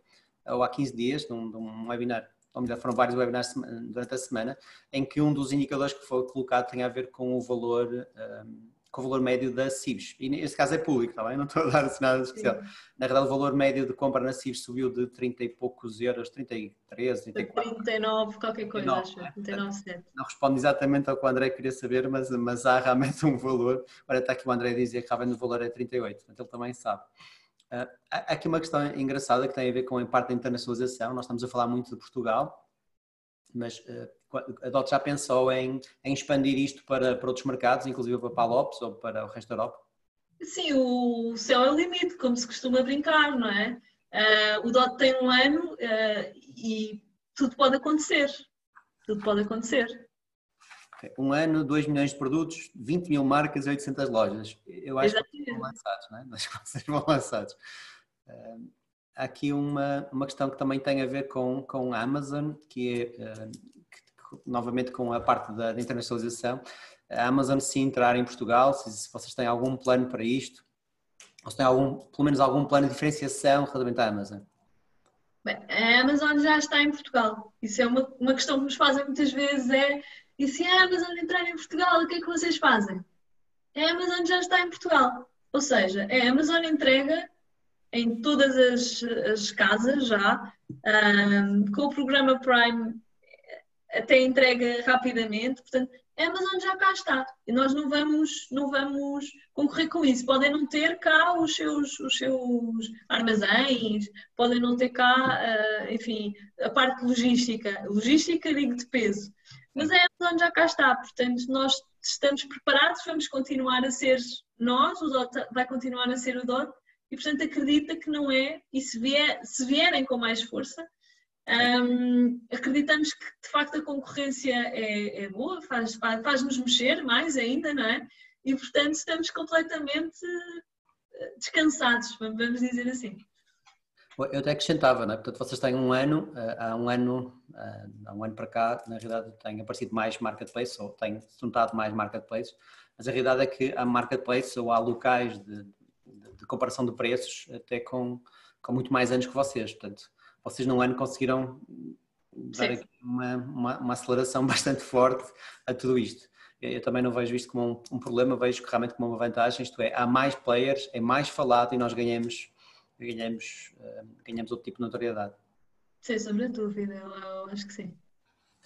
ou há 15 dias, num, num webinar, ou melhor, foram vários webinars durante a semana, em que um dos indicadores que foi colocado tem a ver com o valor um, com o valor médio da CIBS. E neste caso é público, bem? Não estou a dar assim nada especial. Sim. Na verdade, o valor médio de compra na CIBS subiu de 30 e poucos euros, 33, 34. 39, qualquer coisa, 39, acho. 39, Não responde exatamente ao que o André queria saber, mas, mas há realmente um valor. Agora está aqui o André a dizer que realmente o valor é 38, portanto ele também sabe. Uh, há aqui uma questão engraçada que tem a ver com a parte da internacionalização. Nós estamos a falar muito de Portugal, mas uh, a DOT já pensou em, em expandir isto para, para outros mercados, inclusive para a Lopes ou para o resto da Europa? Sim, o céu é o limite, como se costuma brincar, não é? Uh, o DOT tem um ano uh, e tudo pode acontecer. Tudo pode acontecer. Um ano, 2 milhões de produtos, 20 mil marcas e 800 lojas. Eu acho Exatamente. que vão lançados, não é? Acho que vocês vão lançados. Uh, há aqui uma, uma questão que também tem a ver com, com a Amazon, que é novamente com a parte da, da internacionalização, a Amazon se entrar em Portugal, se, se, vocês têm algum plano para isto, ou se têm algum, pelo menos algum plano de diferenciação relativamente à Amazon? Bem, a Amazon já está em Portugal. Isso é uma, uma questão que nos fazem muitas vezes, é e se a Amazon entrar em Portugal, o que é que vocês fazem? A Amazon já está em Portugal. Ou seja, a Amazon entrega em todas as, as casas já, um, com o programa Prime até entrega rapidamente. Portanto, a Amazon já cá está e nós não vamos, não vamos concorrer com isso. Podem não ter cá os seus, os seus armazéns, podem não ter cá, uh, enfim, a parte logística. Logística, digo de peso. Mas a Amazon já cá está, portanto, nós estamos preparados, vamos continuar a ser nós, o DOT vai continuar a ser o DOT, e portanto acredita que não é, e se, vier, se vierem com mais força, um, acreditamos que de facto a concorrência é, é boa, faz, faz-nos mexer mais ainda, não é? E portanto estamos completamente eh, descansados, vamos dizer assim. Eu até acrescentava, não é? Portanto, vocês têm um ano, eh, há um ano, eh, há um ano para cá, na realidade tem aparecido mais marketplace, ou tem juntado mais marketplace, mas a realidade é que há marketplace ou há locais de, de, de comparação de preços até com, com muito mais anos que vocês, portanto, vocês num ano conseguiram dar uma, uma, uma, aceleração bastante forte a tudo isto. Eu também não vejo isto como um, um, problema, vejo realmente como uma vantagem, isto é, há mais players, é mais falado e nós ganhamos, ganhamos, uh, ganhamos outro tipo de notoriedade. Sem sombra de dúvida, eu, eu acho que sim.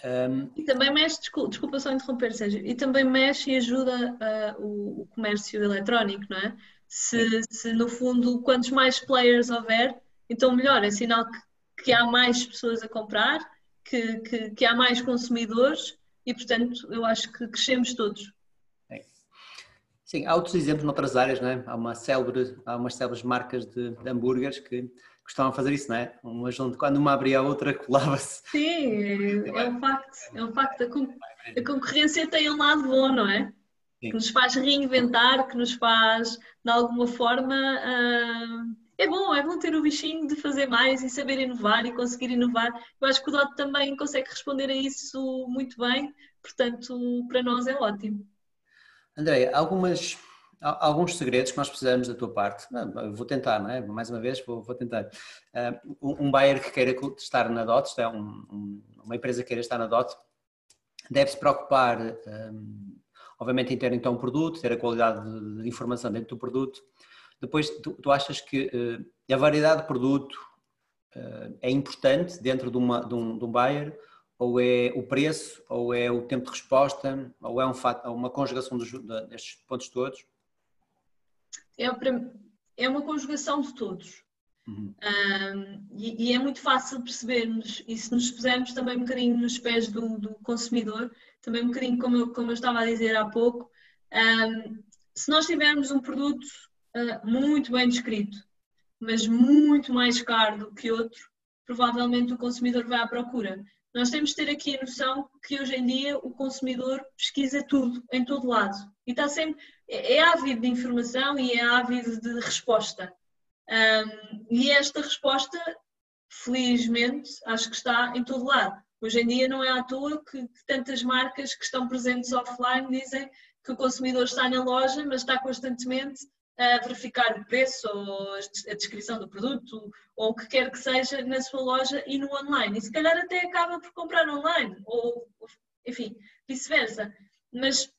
Um, e também mexe, desculpa, desculpa, só interromper, Sérgio, e também mexe e ajuda uh, o, o, comércio eletrónico, não é? Se, se, no fundo, quantos mais players houver, então melhor, é sinal que que há mais pessoas a comprar, que, que, que há mais consumidores e, portanto, eu acho que crescemos todos. Sim, há outros exemplos noutras áreas, não é? Há, uma célebre, há umas célebres marcas de, de hambúrgueres que gostavam de fazer isso, não é? Uma junto, quando uma abria a outra, colava-se. Sim, é, um facto. É um facto. A, concorrência tem um lado bom, não é? Sim. Que nos faz reinventar, que nos faz, de alguma forma, uh, é bom, é bom ter o bichinho de fazer mais e saber inovar e conseguir inovar. Eu acho que o DOT também consegue responder a isso muito bem, portanto, para nós é ótimo. André, algumas, alguns segredos que nós precisamos da tua parte. Vou tentar, não é? Mais uma vez, vou, vou tentar. Uh, um buyer que queira estar na DOT, isto é, um, um, uma empresa que queira estar na DOT, deve se preocupar, um, obviamente, em ter então um produto, ter a qualidade de, de informação dentro do produto, depois, tu, tu achas que uh, a variedade de produto uh, é importante dentro de, uma, de, um, de um buyer? Ou é o preço, ou é o tempo de resposta, ou é um fato, uma conjugação dos, destes pontos todos? É, é uma conjugação de todos. Uhum. Um, e, e, é muito fácil percebermos, e se nos pusermos também um bocadinho nos pés do, do consumidor, também um bocadinho como eu, como eu estava a dizer há pouco, um, se nós tivermos um produto uh, muito bem descrito, mas muito mais caro do que outro, provavelmente o consumidor vai à procura. Nós temos de ter aqui a noção que hoje em dia o consumidor pesquisa tudo, em todo lado. E está sempre, é, é ávido de informação e é ávido de resposta. Um, e esta resposta, felizmente, acho que está em todo lado. Hoje em dia não é à toa que tantas marcas que estão presentes offline dizem que o consumidor está na loja, mas está constantemente a verificar o preço ou a descrição do produto ou o que quer que seja na sua loja e no online. E se calhar até acaba por comprar online ou, enfim, vice-versa. Mas,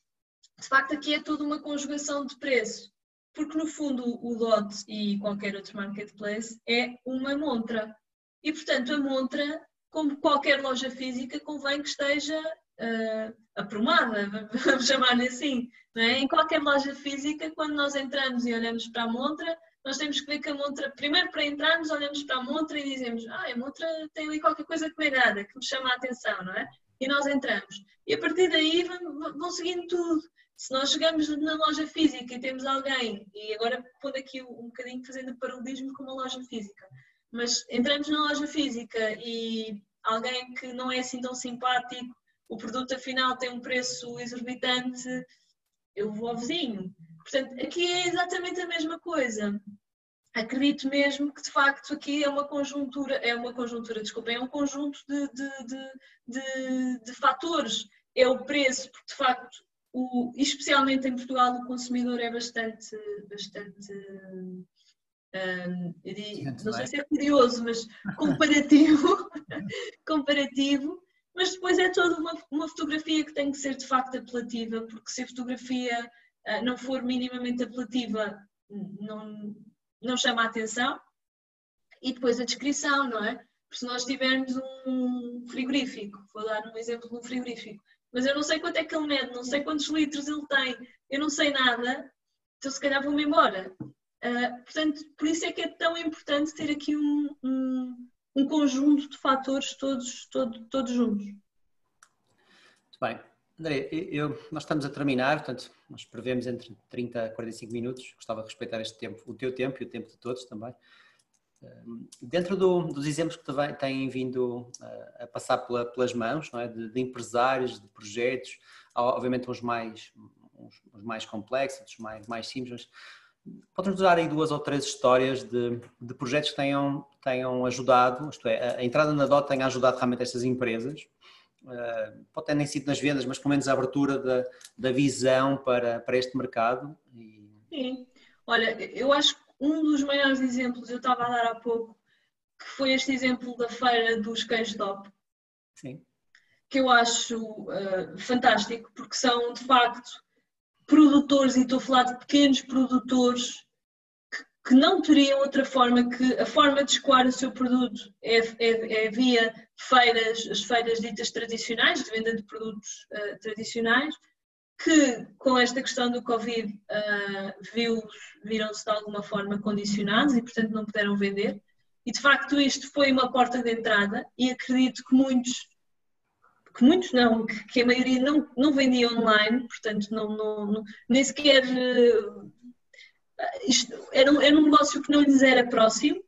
de facto, aqui é toda uma conjugação de preço. Porque, no fundo, o DOT e qualquer outro marketplace é uma montra. E, portanto, a montra, como qualquer loja física, convém que esteja uh, aprumada, vamos chamar-lhe assim. É? Em qualquer loja física, quando nós entramos e olhamos para a montra, nós temos que ver que a montra, primeiro para entrarmos, olhamos para a montra e dizemos: Ah, a montra tem ali qualquer coisa que me agrada, que me chama a atenção, não é? E nós entramos. E a partir daí vão, vão seguindo tudo. Se nós chegamos na loja física e temos alguém, e agora pondo aqui um bocadinho fazendo paralelismo com uma loja física, mas entramos na loja física e alguém que não é assim tão simpático o produto afinal tem um preço exorbitante, eu vou ao vizinho. Portanto, aqui é exatamente a mesma coisa. Acredito mesmo que de facto aqui é uma conjuntura, é uma conjuntura, desculpa, é um conjunto de, de, de, de, de fatores. É o preço, porque de facto, o, especialmente em Portugal, o consumidor é bastante, bastante um, não sei se é curioso, mas comparativo, comparativo mas depois é toda uma, uma fotografia que tem que ser de facto apelativa, porque se a fotografia uh, não for minimamente apelativa, não, não chama a atenção. E depois a descrição, não é? Porque se nós tivermos um frigorífico, vou dar um exemplo de um frigorífico, mas eu não sei quanto é que ele mede, não sei quantos litros ele tem, eu não sei nada, então se calhar vou-me embora. Uh, portanto, por isso é que é tão importante ter aqui um, um, um conjunto de fatores todos, todo, todos juntos. Muito bem. André, eu, nós estamos a terminar, portanto, nós prevemos entre 30 a 45 minutos. Gostava de respeitar este tempo, o teu tempo e o tempo de todos também. Dentro do, dos exemplos que têm vindo a passar pela, pelas mãos, é? de, de, empresários, de projetos, obviamente uns mais, uns, uns mais complexos, mais, mais simples, Podes-nos dar aí duas ou três histórias de, de projetos que tenham, tenham ajudado, isto é, a entrada na DOT tenha ajudado realmente estas empresas, uh, pode ter nem sido nas vendas, mas pelo menos a abertura da, da visão para, para este mercado. E... Sim, olha, eu acho que um dos maiores exemplos, eu estava a dar há pouco, que foi este exemplo da feira dos cães DOP. Sim. Que eu acho uh, fantástico, porque são de facto produtores, e estou a falar de pequenos produtores, que, que não teriam outra forma que a forma de escoar o seu produto é, é, é via feiras, as feiras ditas tradicionais, de venda de produtos uh, tradicionais, que com esta questão do Covid uh, viram-se de alguma forma condicionados e, portanto, não puderam vender. E de facto, isto foi uma porta de entrada, e acredito que muitos que muitos não, que, que, a maioria não, não vendia online, portanto não, não, não nem sequer uh, isto, era, um, era um negócio que não lhes era próximo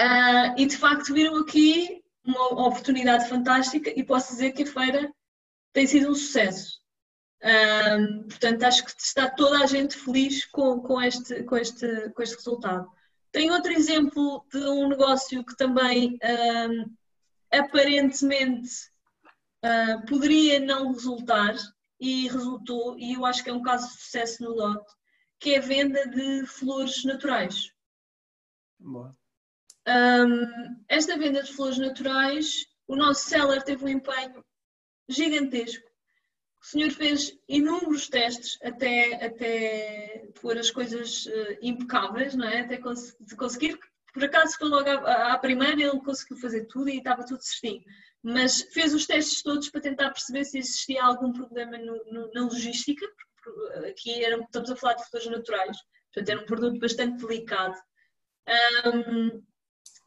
uh, e de facto viram aqui uma oportunidade fantástica e posso dizer que a feira tem sido um sucesso. Um, portanto, acho que está toda a gente feliz com, com, este, com, este, com este resultado. Tenho outro exemplo de um negócio que também um, aparentemente uh, poderia não resultar e resultou, e eu acho que é um caso de sucesso no lote, que é a venda de flores naturais. Boa. Um, esta venda de flores naturais, o nosso seller teve um empenho gigantesco. O senhor fez inúmeros testes até, até pôr as coisas uh, impecáveis, não é? Até cons conseguir. Por acaso foi logo à, à primeira, ele conseguiu fazer tudo e estava tudo certinho mas fez os testes todos para tentar perceber se existia algum problema no, no, na logística, porque aqui era, estamos a falar de flores naturais, portanto era um produto bastante delicado. Um,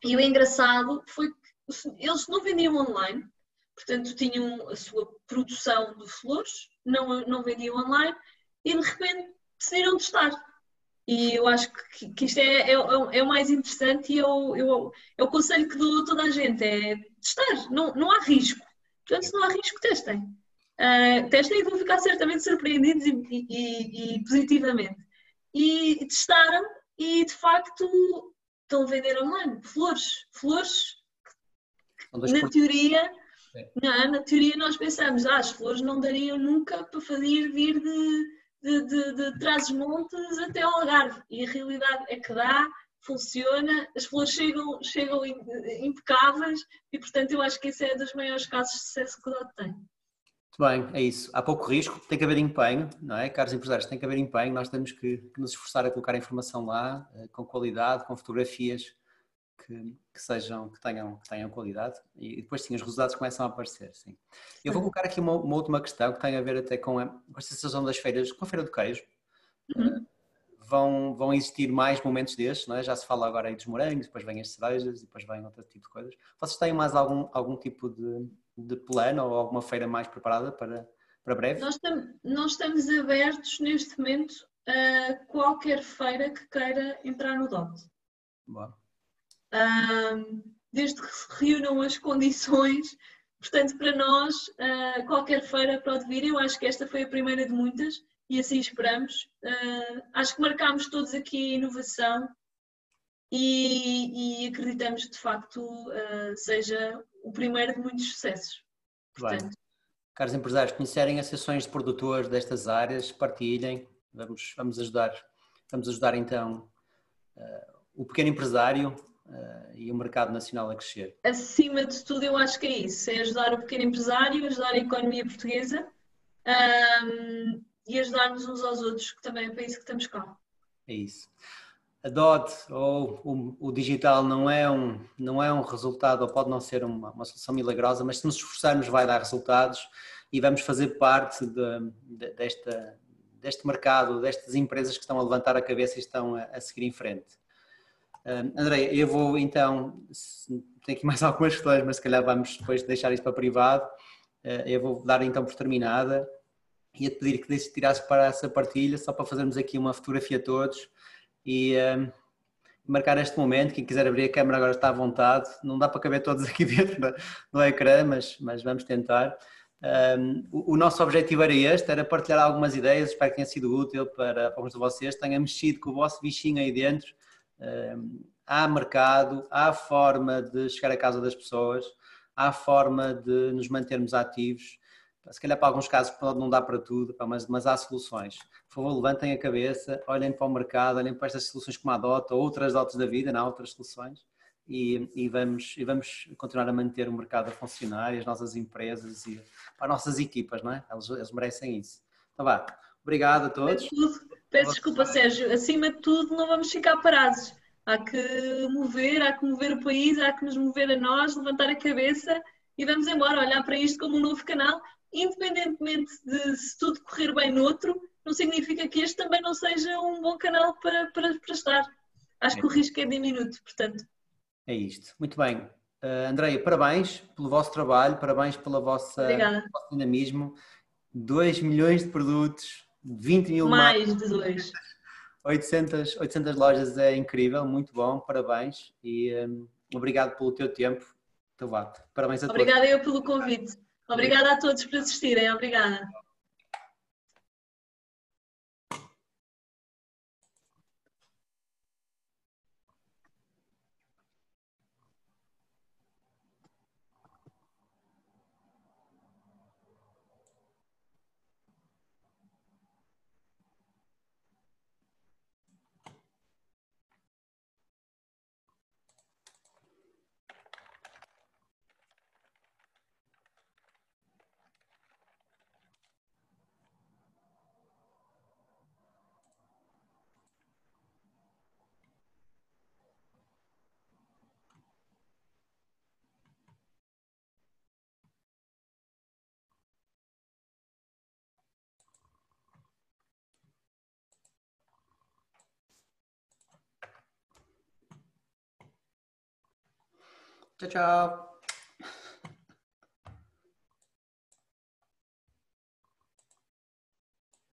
e o engraçado foi que eles não vendiam online, portanto tinham a sua produção de flores, não, não vendiam online, e de repente decidiram testar. E eu acho que, que isto é, é, é, o mais interessante e é o, é, o, é conselho que dou a toda a gente, é testar, não, não há risco. Portanto, se não há risco, testem. Uh, testem e vão ficar certamente surpreendidos e, e, e, positivamente. E testaram e de facto estão a vender online flores. Flores na teoria, não, na teoria nós pensamos, ah, as flores não dariam nunca para fazer vir de, de, de, de Trás-os-Montes até ao Algarve. E a realidade é que dá, funciona, as flores chegam, chegam impecáveis e, portanto, eu acho que esse é dos maiores casos de sucesso que o DOT tem. Muito bem, é isso. Há pouco risco, tem que haver empenho, não é? Caros empresários, tem que haver empenho. Nós temos que, que nos esforçar a colocar a informação lá, eh, com qualidade, com fotografias que, que, sejam, que tenham, que tenham qualidade e depois sim, os resultados começam a aparecer, sim. Eu vou colocar aqui uma, uma última questão que tem a ver até com a, com a sensação das feiras, com a feira do queijo. Uhum. Vão, vão existir mais momentos destes, não é? já se fala agora aí dos morangos, depois vêm as cerejas e depois vem outro tipo de coisas. Vocês têm mais algum, algum tipo de, de plano ou alguma feira mais preparada para, para breve? Nós, tam, nós estamos abertos neste momento a qualquer feira que queira entrar no DOT. Boa desde que se reúnam as condições. Portanto, para nós, uh, qualquer feira pode vir. Eu acho que esta foi a primeira de muitas e assim esperamos. Uh, acho que marcámos todos aqui a inovação e, e acreditamos que de facto uh, seja o primeiro de muitos sucessos. Portanto, Caros empresários, conhecerem associações de produtores destas áreas, partilhem, vamos, vamos ajudar, vamos ajudar então o pequeno empresário uh, e o mercado nacional a crescer? Acima de tudo, eu acho que é isso: é ajudar o pequeno empresário, ajudar a economia portuguesa um, e ajudar-nos uns aos outros, que também é para isso que estamos cá. É isso. A DOT ou o, o, digital não é, um, não é um resultado, ou pode não ser uma, uma solução milagrosa, mas se nos esforçarmos vai dar resultados e vamos fazer parte de, de, desta, deste mercado, destas empresas que estão a levantar a cabeça e estão a, a seguir em frente. André, eu vou então, tenho aqui mais algumas questões, mas se calhar vamos depois deixar isto para privado. Uh, eu vou dar então por terminada e te pedir que tirasse para essa partilha, só para fazermos aqui uma fotografia a todos e marcar este momento. Quem quiser abrir a câmera agora está à vontade. Não dá para caber todos aqui dentro do ecrã, mas, mas vamos tentar. Um, o, o, nosso objetivo era este, era partilhar algumas ideias, espero que tenha sido útil para alguns de vocês, tenha mexido com o vosso bichinho aí dentro há mercado, há forma de chegar à casa das pessoas, há forma de nos mantermos ativos. Se calhar para alguns casos pode não dar para tudo, mas, mas há soluções. Por favor, levantem a cabeça, olhem para o mercado, olhem para estas soluções como a DOTA, outras DOTas da vida, não há outras soluções. E, e, vamos, e vamos continuar a manter o mercado a funcionar e as nossas empresas e as nossas equipas, não é? Eles, eles merecem isso. Então vá, obrigado a todos. Peço desculpa, Sérgio. Acima de tudo, não vamos ficar parados. Há que mover, há que mover o país, há que nos mover a nós, levantar a cabeça e vamos embora, olhar para isto como um novo canal, independentemente de se tudo correr bem noutro, não significa que este também não seja um bom canal para, para, para estar. Acho que o risco é diminuto, portanto. É isto. Muito bem. Uh, Andreia, parabéns pelo vosso trabalho, parabéns pelo vosso dinamismo. 2 milhões de produtos, 20 mil Mais dois. 800, 800 lojas é incrível, muito bom, parabéns e um, obrigado pelo teu tempo. Vá, parabéns a Obrigada todos. Obrigada eu pelo convite. Obrigada a todos por assistirem. Obrigada. Ciao ciao.